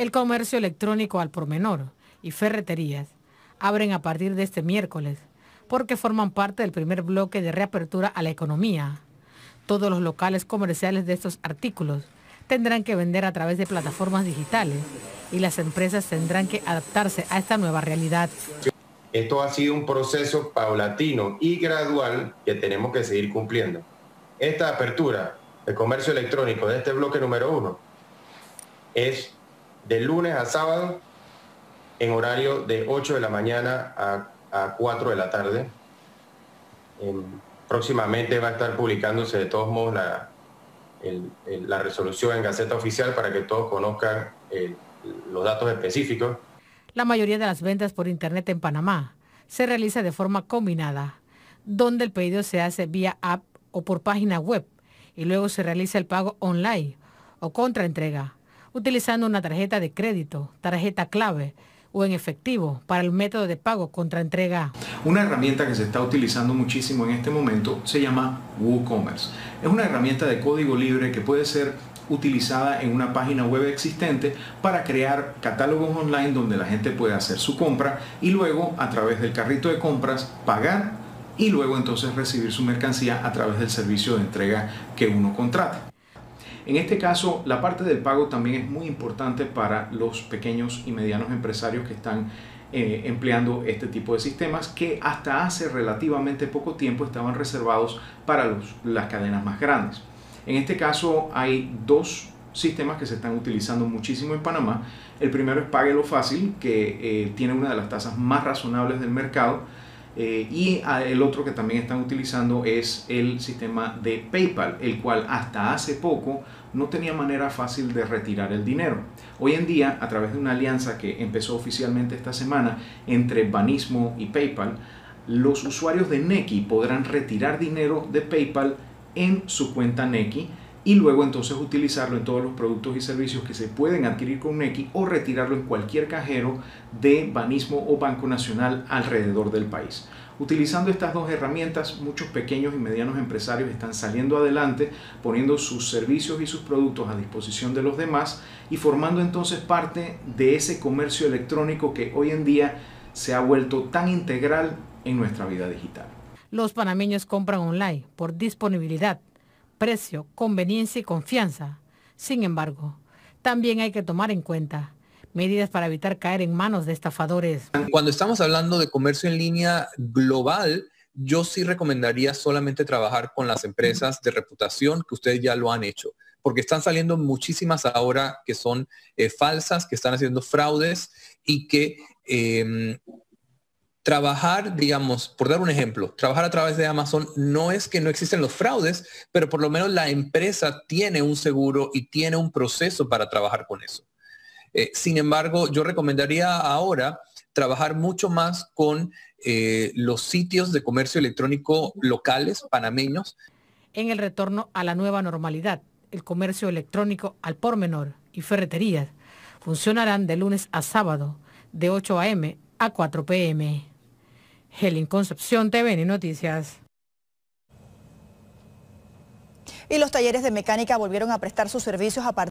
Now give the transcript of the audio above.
El comercio electrónico al por menor y ferreterías abren a partir de este miércoles porque forman parte del primer bloque de reapertura a la economía. Todos los locales comerciales de estos artículos tendrán que vender a través de plataformas digitales y las empresas tendrán que adaptarse a esta nueva realidad. Esto ha sido un proceso paulatino y gradual que tenemos que seguir cumpliendo. Esta apertura del comercio electrónico de este bloque número uno es de lunes a sábado en horario de 8 de la mañana a, 4 de la tarde. Em, próximamente va a estar publicándose de todos modos la, resolución en Gaceta Oficial para que todos conozcan los datos específicos. La mayoría de las ventas por Internet en Panamá se realiza de forma combinada, donde el pedido se hace vía app o por página web y luego se realiza el pago online o contraentrega, utilizando una tarjeta de crédito, tarjeta clave o en efectivo para el método de pago contra entrega. Una herramienta que se está utilizando muchísimo en este momento se llama WooCommerce. Es una herramienta de código libre que puede ser utilizada en una página web existente para crear catálogos online donde la gente puede hacer su compra y luego a través del carrito de compras pagar y luego entonces recibir su mercancía a través del servicio de entrega que uno contrata. En este caso, la parte del pago también es muy importante para los pequeños y medianos empresarios que están eh, empleando este tipo de sistemas que hasta hace relativamente poco tiempo estaban reservados para las cadenas más grandes. En este caso hay dos sistemas que se están utilizando muchísimo en Panamá. El primero es Páguelo Fácil, que eh, tiene una de las tasas más razonables del mercado. Eh, y el otro que también están utilizando es el sistema de PayPal, el cual hasta hace poco no tenía manera fácil de retirar el dinero. Hoy en día, a través de una alianza que empezó oficialmente esta semana entre Banismo y PayPal, los usuarios de Neki podrán retirar dinero de PayPal en su cuenta Neki y luego entonces utilizarlo en todos los productos y servicios que se pueden adquirir con Neki o retirarlo en cualquier cajero de Banismo o Banco Nacional alrededor del país. Utilizando estas dos herramientas, muchos pequeños y medianos empresarios están saliendo adelante, poniendo sus servicios y sus productos a disposición de los demás y formando entonces parte de ese comercio electrónico que hoy en día se ha vuelto tan integral en nuestra vida digital. Los panameños compran online por disponibilidad, precio, conveniencia y confianza. Sin embargo, también hay que tomar en cuenta medidas para evitar caer en manos de estafadores. Cuando estamos hablando de comercio en línea global, yo sí recomendaría solamente trabajar con las empresas de reputación que ustedes ya lo han hecho, porque están saliendo muchísimas ahora que son eh, falsas, que están haciendo fraudes y que em, trabajar, digamos, por dar un ejemplo, trabajar a través de Amazon no es que no existen los fraudes, pero por lo menos la empresa tiene un seguro y tiene un proceso para trabajar con eso. Eh, sin embargo, yo recomendaría ahora trabajar mucho más con eh, los sitios de comercio electrónico locales, panameños. En el retorno a la nueva normalidad, el comercio electrónico al por menor y ferreterías funcionarán de lunes a sábado, de 8 a.m. a 4 p.m. Helen Concepción, TVN Noticias. Y los talleres de mecánica volvieron a prestar sus servicios a partir